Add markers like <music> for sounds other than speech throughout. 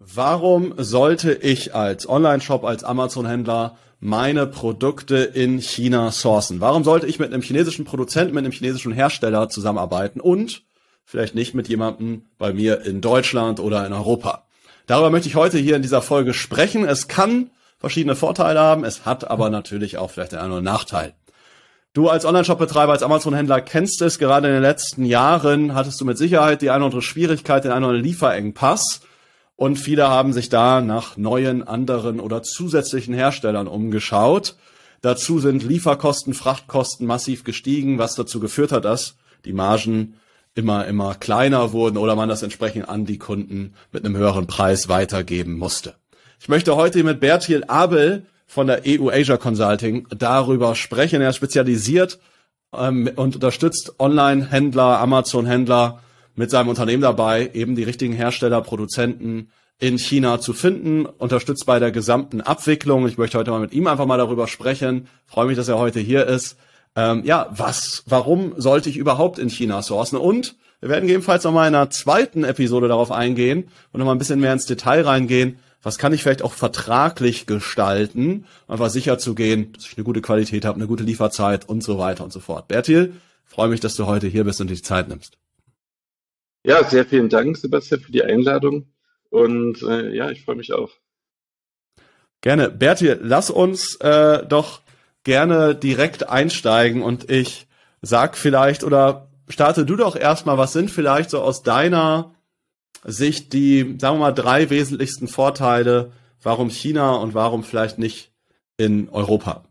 Warum sollte ich als Online-Shop, als Amazon-Händler meine Produkte in China sourcen? Warum sollte ich mit einem chinesischen Produzenten, mit einem chinesischen Hersteller zusammenarbeiten und vielleicht nicht mit jemandem bei mir in Deutschland oder in Europa? Darüber möchte ich heute hier in dieser Folge sprechen. Es kann verschiedene Vorteile haben, es hat aber natürlich auch vielleicht einen oder anderen Nachteil. Du als Online-Shop-Betreiber, als Amazon-Händler kennst es, gerade in den letzten Jahren hattest du mit Sicherheit die eine oder andere Schwierigkeit, den einen oder anderen Lieferengpass. Und viele haben sich da nach neuen, anderen oder zusätzlichen Herstellern umgeschaut. Dazu sind Lieferkosten, Frachtkosten massiv gestiegen, was dazu geführt hat, dass die Margen immer, immer kleiner wurden oder man das entsprechend an die Kunden mit einem höheren Preis weitergeben musste. Ich möchte heute mit Bertil Abel von der EU Asia Consulting darüber sprechen. Er ist spezialisiert ähm, und unterstützt Online-Händler, Amazon-Händler mit seinem Unternehmen dabei, eben die richtigen Hersteller, Produzenten in China zu finden, unterstützt bei der gesamten Abwicklung. Ich möchte heute mal mit ihm einfach mal darüber sprechen. freue mich, dass er heute hier ist ähm, ja, was, warum sollte ich überhaupt in China sourcen? Und wir werden gegebenenfalls nochmal in einer zweiten Episode darauf eingehen und nochmal ein bisschen mehr ins Detail reingehen. Was kann ich vielleicht auch vertraglich gestalten, einfach sicher zu gehen, dass ich eine gute Qualität habe, eine gute Lieferzeit und so weiter und so fort. Bertil, freue mich, dass du heute hier bist und dir die Zeit nimmst. Ja, sehr vielen Dank, Sebastian, für die Einladung. Und äh, ja, ich freue mich auch. Gerne. Bertil, lass uns äh, doch gerne direkt einsteigen und ich sag vielleicht oder starte du doch erstmal, was sind vielleicht so aus deiner Sicht die, sagen wir mal, drei wesentlichsten Vorteile, warum China und warum vielleicht nicht in Europa?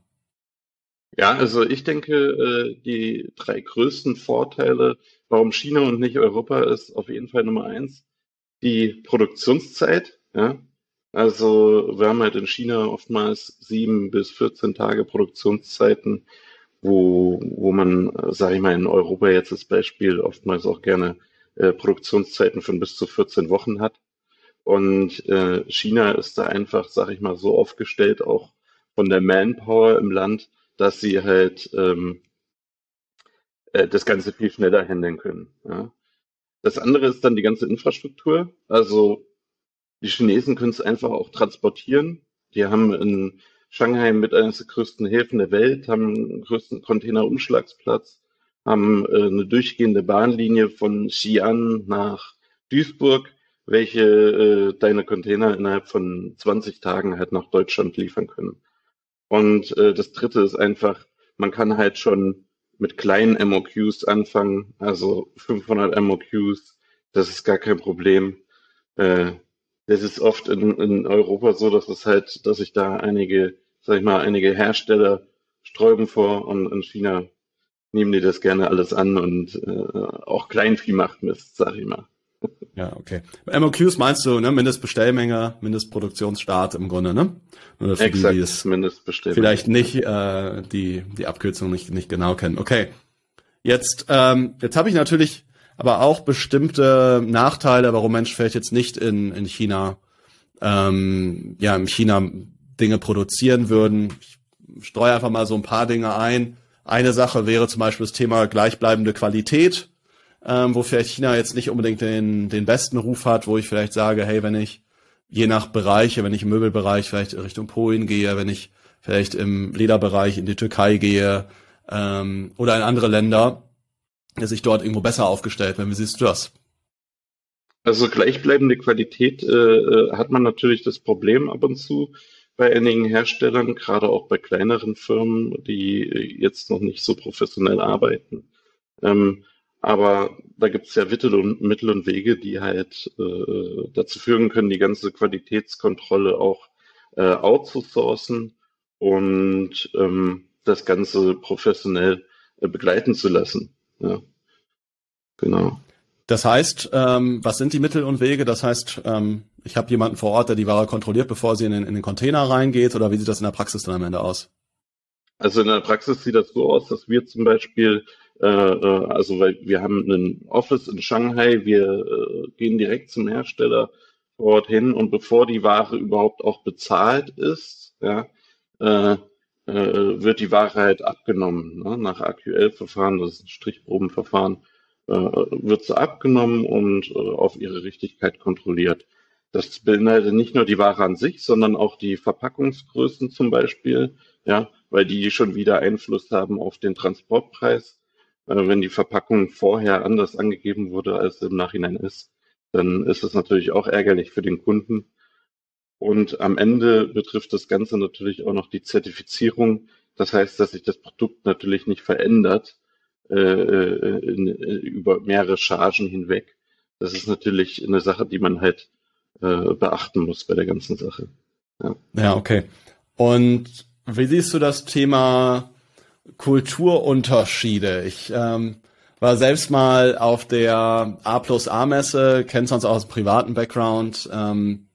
Ja, also ich denke, äh, die drei größten Vorteile, warum China und nicht Europa ist, auf jeden Fall Nummer eins, die Produktionszeit. Ja, also wir haben halt in China oftmals sieben bis 14 Tage Produktionszeiten, wo, wo man, sage ich mal, in Europa jetzt das Beispiel oftmals auch gerne äh, Produktionszeiten von bis zu 14 Wochen hat. Und äh, China ist da einfach, sage ich mal, so aufgestellt, auch von der Manpower im Land, dass sie halt ähm, äh, das Ganze viel schneller handeln können. Ja. Das andere ist dann die ganze Infrastruktur. Also die Chinesen können es einfach auch transportieren. Die haben in Shanghai mit eines der größten Häfen der Welt, haben den größten Containerumschlagsplatz, haben äh, eine durchgehende Bahnlinie von Xi'an nach Duisburg, welche äh, deine Container innerhalb von 20 Tagen halt nach Deutschland liefern können. Und das dritte ist einfach, man kann halt schon mit kleinen MOQs anfangen, also 500 MOQs, das ist gar kein Problem. Äh, das ist oft in, in Europa so, dass es halt, dass sich da einige, sag ich mal, einige Hersteller sträuben vor und in China nehmen die das gerne alles an und äh, auch Kleinvieh macht Mist, sag ich mal. Ja, okay. MOQs meinst du, ne? Mindestbestellmenge, Mindestproduktionsstart im Grunde, ne? Oder für Exakt, die, die es Mindestbestellmenge. vielleicht nicht äh, die die Abkürzung nicht nicht genau kennen. Okay. Jetzt ähm, jetzt habe ich natürlich aber auch bestimmte Nachteile, warum Menschen vielleicht jetzt nicht in, in China, ähm, ja, in China Dinge produzieren würden. Ich streue einfach mal so ein paar Dinge ein. Eine Sache wäre zum Beispiel das Thema gleichbleibende Qualität, ähm, wo vielleicht China jetzt nicht unbedingt den, den besten Ruf hat, wo ich vielleicht sage, hey, wenn ich je nach Bereiche, wenn ich im Möbelbereich vielleicht Richtung Polen gehe, wenn ich vielleicht im Lederbereich in die Türkei gehe ähm, oder in andere Länder, er sich dort irgendwo besser aufgestellt wenn Wie siehst du das? Also gleichbleibende Qualität äh, äh, hat man natürlich das Problem ab und zu bei einigen Herstellern, gerade auch bei kleineren Firmen, die jetzt noch nicht so professionell arbeiten. Ähm, aber da gibt es ja Mittel und, Mittel und Wege, die halt äh, dazu führen können, die ganze Qualitätskontrolle auch äh, outzusourcen und ähm, das Ganze professionell äh, begleiten zu lassen. Ja. Genau. Das heißt, ähm, was sind die Mittel und Wege? Das heißt, ähm, ich habe jemanden vor Ort, der die Ware kontrolliert, bevor sie in den, in den Container reingeht, oder wie sieht das in der Praxis dann am Ende aus? Also in der Praxis sieht das so aus, dass wir zum Beispiel, also weil wir haben ein Office in Shanghai, wir äh, gehen direkt zum Hersteller vor hin und bevor die Ware überhaupt auch bezahlt ist, ja, äh, äh, wird die Ware halt abgenommen. Ne? Nach AQL-Verfahren, das ist ein Strichprobenverfahren, äh, wird sie abgenommen und äh, auf ihre Richtigkeit kontrolliert. Das beinhaltet nicht nur die Ware an sich, sondern auch die Verpackungsgrößen zum Beispiel, ja, weil die schon wieder Einfluss haben auf den Transportpreis. Äh, wenn die Verpackung vorher anders angegeben wurde, als im Nachhinein ist, dann ist es natürlich auch ärgerlich für den Kunden. Und am Ende betrifft das Ganze natürlich auch noch die Zertifizierung. Das heißt, dass sich das Produkt natürlich nicht verändert äh, äh in, äh, über mehrere Chargen hinweg. Das ist natürlich eine Sache, die man halt äh, beachten muss bei der ganzen Sache. Ja. ja, okay. Und wie siehst du das Thema Kulturunterschiede? Ich ähm, war selbst mal auf der A plus A Messe, kennst uns auch aus privaten Background. Ähm,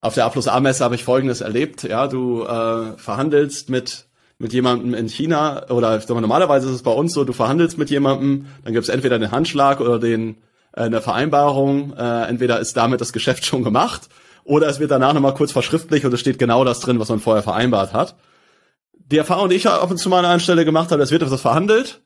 auf der A plus A Messe habe ich Folgendes erlebt. Ja, du äh, verhandelst mit mit jemandem in China oder sag mal, normalerweise ist es bei uns so, du verhandelst mit jemandem, dann gibt es entweder den Handschlag oder den äh, eine Vereinbarung. Äh, entweder ist damit das Geschäft <laughs> schon gemacht oder es wird danach nochmal kurz verschriftlich und es steht genau das drin, was man vorher vereinbart hat. Die Erfahrung, die ich ab und zu mal an einer Stelle gemacht habe, es wird etwas verhandelt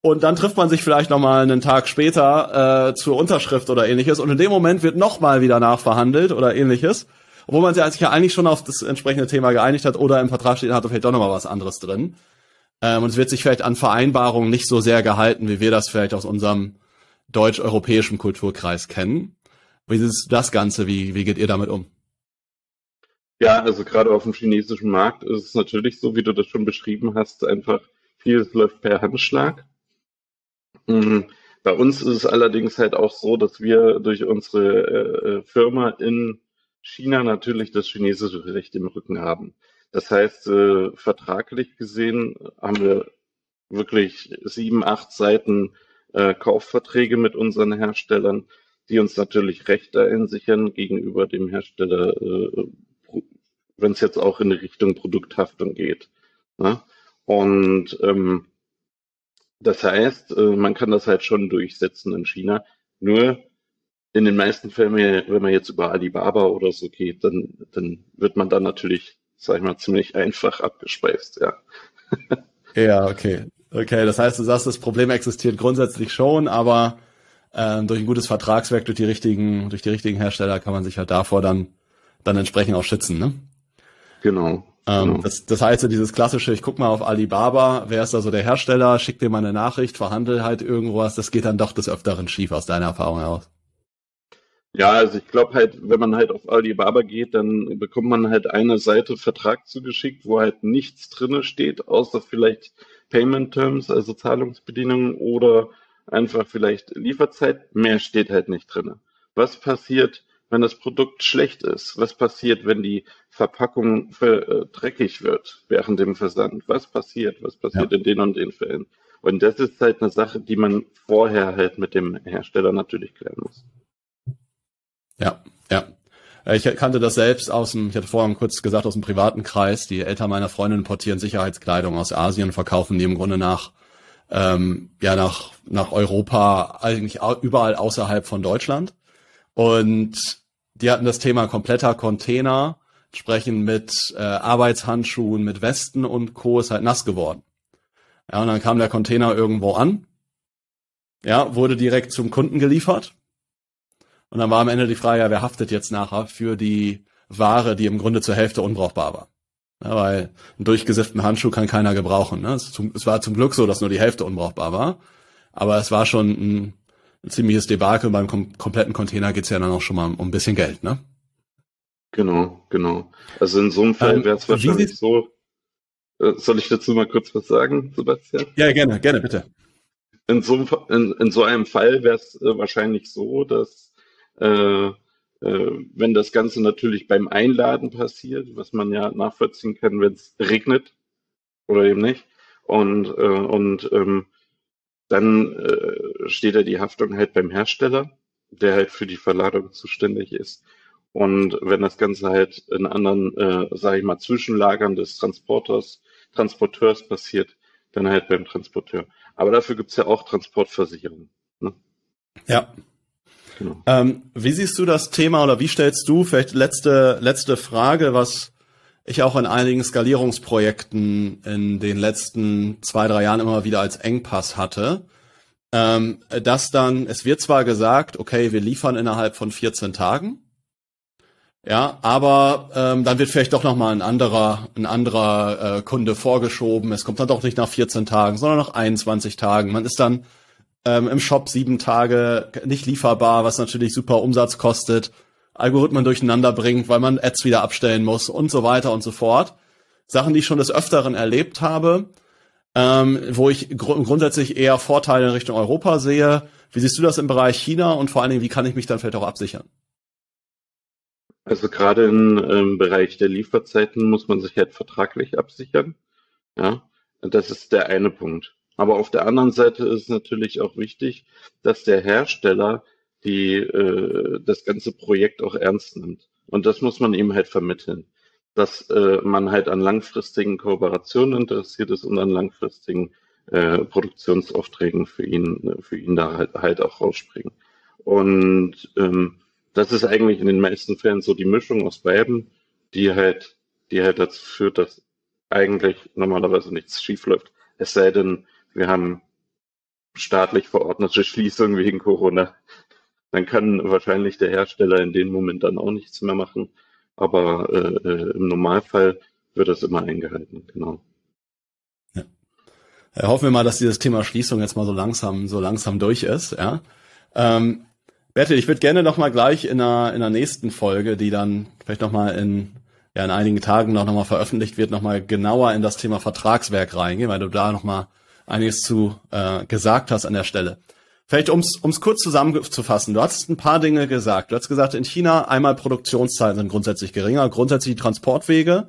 und dann trifft man sich vielleicht nochmal einen Tag später äh, zur Unterschrift oder ähnliches und in dem Moment wird nochmal wieder nachverhandelt oder ähnliches, obwohl man sich ja eigentlich schon auf das entsprechende Thema geeinigt hat oder im Vertrag steht, hat vielleicht doch nochmal was anderes drin. Ähm, und es wird sich vielleicht an Vereinbarungen nicht so sehr gehalten, wie wir das vielleicht aus unserem deutsch-europäischen Kulturkreis kennen. Wie ist das Ganze? Wie, wie geht ihr damit um? Ja, also gerade auf dem chinesischen Markt ist es natürlich so, wie du das schon beschrieben hast, einfach vieles läuft per Handschlag. Mhm. Bei uns ist es allerdings halt auch so, dass wir durch unsere äh, äh, Firma in China natürlich das chinesische Recht im Rücken haben. Das heißt, äh, vertraglich gesehen haben wir wirklich sieben, acht Seiten äh, Kaufverträge mit unseren Herstellern, die uns natürlich Rechte einsichern gegenüber dem Hersteller, äh, wenn es jetzt auch in Richtung Produkthaftung geht. Ne? Und ähm, das heißt, äh, man kann das halt schon durchsetzen in China. Nur in den meisten Fällen, wenn man jetzt über Alibaba oder so geht, dann, dann wird man da natürlich, sag ich mal, ziemlich einfach abgespeist, ja. <laughs> ja, okay. Okay, das heißt, du sagst, das Problem existiert grundsätzlich schon, aber ähm, durch ein gutes Vertragswerk, durch die richtigen, durch die richtigen Hersteller kann man sich halt davor dann, dann entsprechend auch schützen, ne? Genau. Ähm, genau. das, das heißt, so dieses klassische, ich guck mal auf Alibaba, wer ist da so der Hersteller, schick dir mal eine Nachricht, verhandel halt irgendwas, das geht dann doch des Öfteren schief aus deiner Erfahrung heraus. Ja, also ich glaube halt, wenn man halt auf Alibaba geht, dann bekommt man halt eine Seite Vertrag zugeschickt, wo halt nichts drinne steht, außer vielleicht Payment Terms, also Zahlungsbedingungen oder einfach vielleicht Lieferzeit. Mehr steht halt nicht drin. Was passiert, wenn das Produkt schlecht ist? Was passiert, wenn die Verpackung äh, dreckig wird während dem Versand? Was passiert? Was passiert ja. in den und den Fällen? Und das ist halt eine Sache, die man vorher halt mit dem Hersteller natürlich klären muss. Ja, ja. Äh, ich kannte das selbst aus dem, ich hatte vorhin kurz gesagt, aus dem privaten Kreis. Die Eltern meiner Freundin importieren Sicherheitskleidung aus Asien, verkaufen die im Grunde nach, ähm, ja, nach, nach Europa, eigentlich überall außerhalb von Deutschland. Und die hatten das Thema kompletter Container, sprechen mit äh, Arbeitshandschuhen, mit Westen und Co. ist halt nass geworden. Ja, und dann kam der Container irgendwo an. Ja, wurde direkt zum Kunden geliefert. Und dann war am Ende die Frage, ja, wer haftet jetzt nachher für die Ware, die im Grunde zur Hälfte unbrauchbar war? Ja, weil einen durchgesifften Handschuh kann keiner gebrauchen. Ne? Es, es, war zum Glück so, dass nur die Hälfte unbrauchbar war. Aber es war schon ein, ein ziemliches Debakel. Beim kom kompletten Container geht's ja dann auch schon mal um ein bisschen Geld, ne? Genau, genau. Also in so einem Fall ähm, wäre es wahrscheinlich so. Äh, soll ich dazu mal kurz was sagen, Sebastian? Ja, gerne, gerne, bitte. In so, in, in so einem Fall wäre es äh, wahrscheinlich so, dass äh, äh, wenn das Ganze natürlich beim Einladen passiert, was man ja nachvollziehen kann, wenn es regnet oder eben nicht. Und, äh, und ähm, dann äh, steht ja die Haftung halt beim Hersteller, der halt für die Verladung zuständig ist. Und wenn das Ganze halt in anderen, äh, sage ich mal, Zwischenlagern des Transporters Transporteurs passiert, dann halt beim Transporteur. Aber dafür gibt's ja auch Transportversicherungen. Ne? Ja. Genau. Ähm, wie siehst du das Thema oder wie stellst du, vielleicht letzte, letzte Frage, was ich auch in einigen Skalierungsprojekten in den letzten zwei, drei Jahren immer wieder als Engpass hatte, ähm, dass dann, es wird zwar gesagt, okay, wir liefern innerhalb von 14 Tagen, ja, aber ähm, dann wird vielleicht doch nochmal ein anderer, ein anderer äh, Kunde vorgeschoben. Es kommt dann doch nicht nach 14 Tagen, sondern nach 21 Tagen. Man ist dann ähm, im Shop sieben Tage nicht lieferbar, was natürlich super Umsatz kostet, Algorithmen durcheinander bringt, weil man Ads wieder abstellen muss und so weiter und so fort. Sachen, die ich schon des Öfteren erlebt habe, ähm, wo ich gr grundsätzlich eher Vorteile in Richtung Europa sehe. Wie siehst du das im Bereich China und vor allen Dingen, wie kann ich mich dann vielleicht auch absichern? Also gerade im ähm, Bereich der Lieferzeiten muss man sich halt vertraglich absichern. Ja, das ist der eine Punkt. Aber auf der anderen Seite ist natürlich auch wichtig, dass der Hersteller die äh, das ganze Projekt auch ernst nimmt. Und das muss man ihm halt vermitteln, dass äh, man halt an langfristigen Kooperationen interessiert ist und an langfristigen äh, Produktionsaufträgen für ihn für ihn da halt, halt auch rausspringen. Und ähm, das ist eigentlich in den meisten Fällen so die Mischung aus beiden, die halt, die halt dazu führt, dass eigentlich normalerweise nichts schief läuft. Es sei denn, wir haben staatlich verordnete Schließungen wegen Corona. Dann kann wahrscheinlich der Hersteller in dem Moment dann auch nichts mehr machen. Aber äh, äh im Normalfall wird das immer eingehalten, genau. Ja. Ja, hoffen wir mal, dass dieses Thema Schließung jetzt mal so langsam, so langsam durch ist, ja. Ähm, Bertel, ich würde gerne noch mal gleich in einer, in der nächsten Folge, die dann vielleicht noch mal in, ja, in einigen Tagen noch, noch mal veröffentlicht wird, noch mal genauer in das Thema Vertragswerk reingehen, weil du da noch mal einiges zu äh, gesagt hast an der Stelle. Vielleicht ums ums kurz zusammenzufassen. Du hast ein paar Dinge gesagt. Du hast gesagt, in China einmal Produktionszeiten sind grundsätzlich geringer, grundsätzlich die Transportwege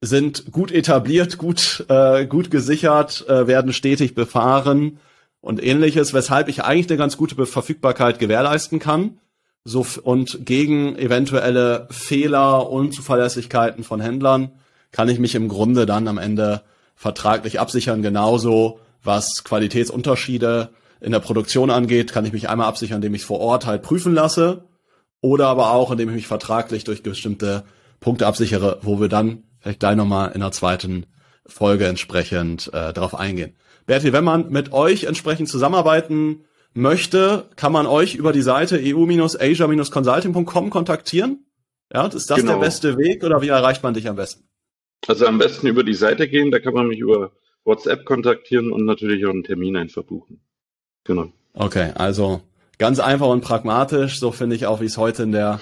sind gut etabliert, gut äh, gut gesichert, äh, werden stetig befahren und ähnliches, weshalb ich eigentlich eine ganz gute Verfügbarkeit gewährleisten kann. So, und gegen eventuelle Fehler, Unzuverlässigkeiten von Händlern kann ich mich im Grunde dann am Ende vertraglich absichern. Genauso was Qualitätsunterschiede in der Produktion angeht, kann ich mich einmal absichern, indem ich vor Ort halt prüfen lasse oder aber auch, indem ich mich vertraglich durch bestimmte Punkte absichere, wo wir dann vielleicht gleich nochmal in der zweiten Folge entsprechend äh, darauf eingehen. Berti, wenn man mit euch entsprechend zusammenarbeiten möchte, kann man euch über die Seite eu-asia-consulting.com kontaktieren? Ja, ist das genau. der beste Weg oder wie erreicht man dich am besten? Also am besten über die Seite gehen, da kann man mich über WhatsApp kontaktieren und natürlich auch einen Termin einfach buchen. Genau. Okay, also ganz einfach und pragmatisch, so finde ich auch, wie es heute in der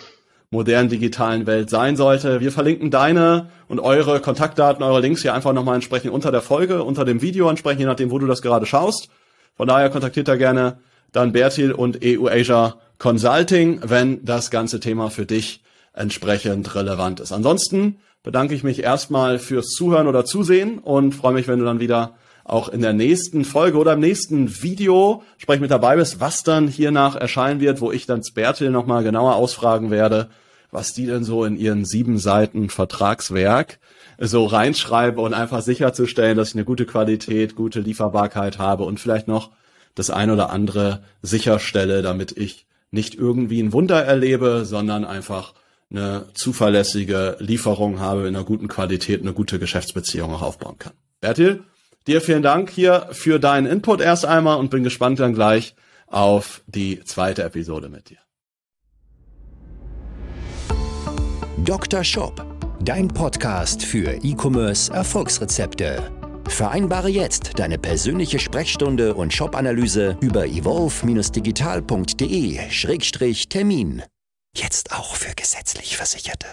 modernen digitalen Welt sein sollte. Wir verlinken deine und eure Kontaktdaten, eure Links hier einfach nochmal entsprechend unter der Folge, unter dem Video entsprechend, je nachdem, wo du das gerade schaust. Von daher kontaktiert da gerne dann Bertil und EU Asia Consulting, wenn das ganze Thema für dich entsprechend relevant ist. Ansonsten bedanke ich mich erstmal fürs Zuhören oder Zusehen und freue mich, wenn du dann wieder auch in der nächsten Folge oder im nächsten Video sprech mit dabei bist, was dann hiernach erscheinen wird, wo ich dann Spertil nochmal genauer ausfragen werde, was die denn so in ihren sieben Seiten Vertragswerk so reinschreibe und einfach sicherzustellen, dass ich eine gute Qualität, gute Lieferbarkeit habe und vielleicht noch das ein oder andere sicherstelle, damit ich nicht irgendwie ein Wunder erlebe, sondern einfach eine zuverlässige Lieferung habe, in einer guten Qualität eine gute Geschäftsbeziehung auch aufbauen kann. Bertil, Dir vielen Dank hier für deinen Input erst einmal und bin gespannt dann gleich auf die zweite Episode mit dir. Dr. Shop, dein Podcast für E-Commerce Erfolgsrezepte. Vereinbare jetzt deine persönliche Sprechstunde und Shop-Analyse über evolve-digital.de-termin. Jetzt auch für gesetzlich Versicherte.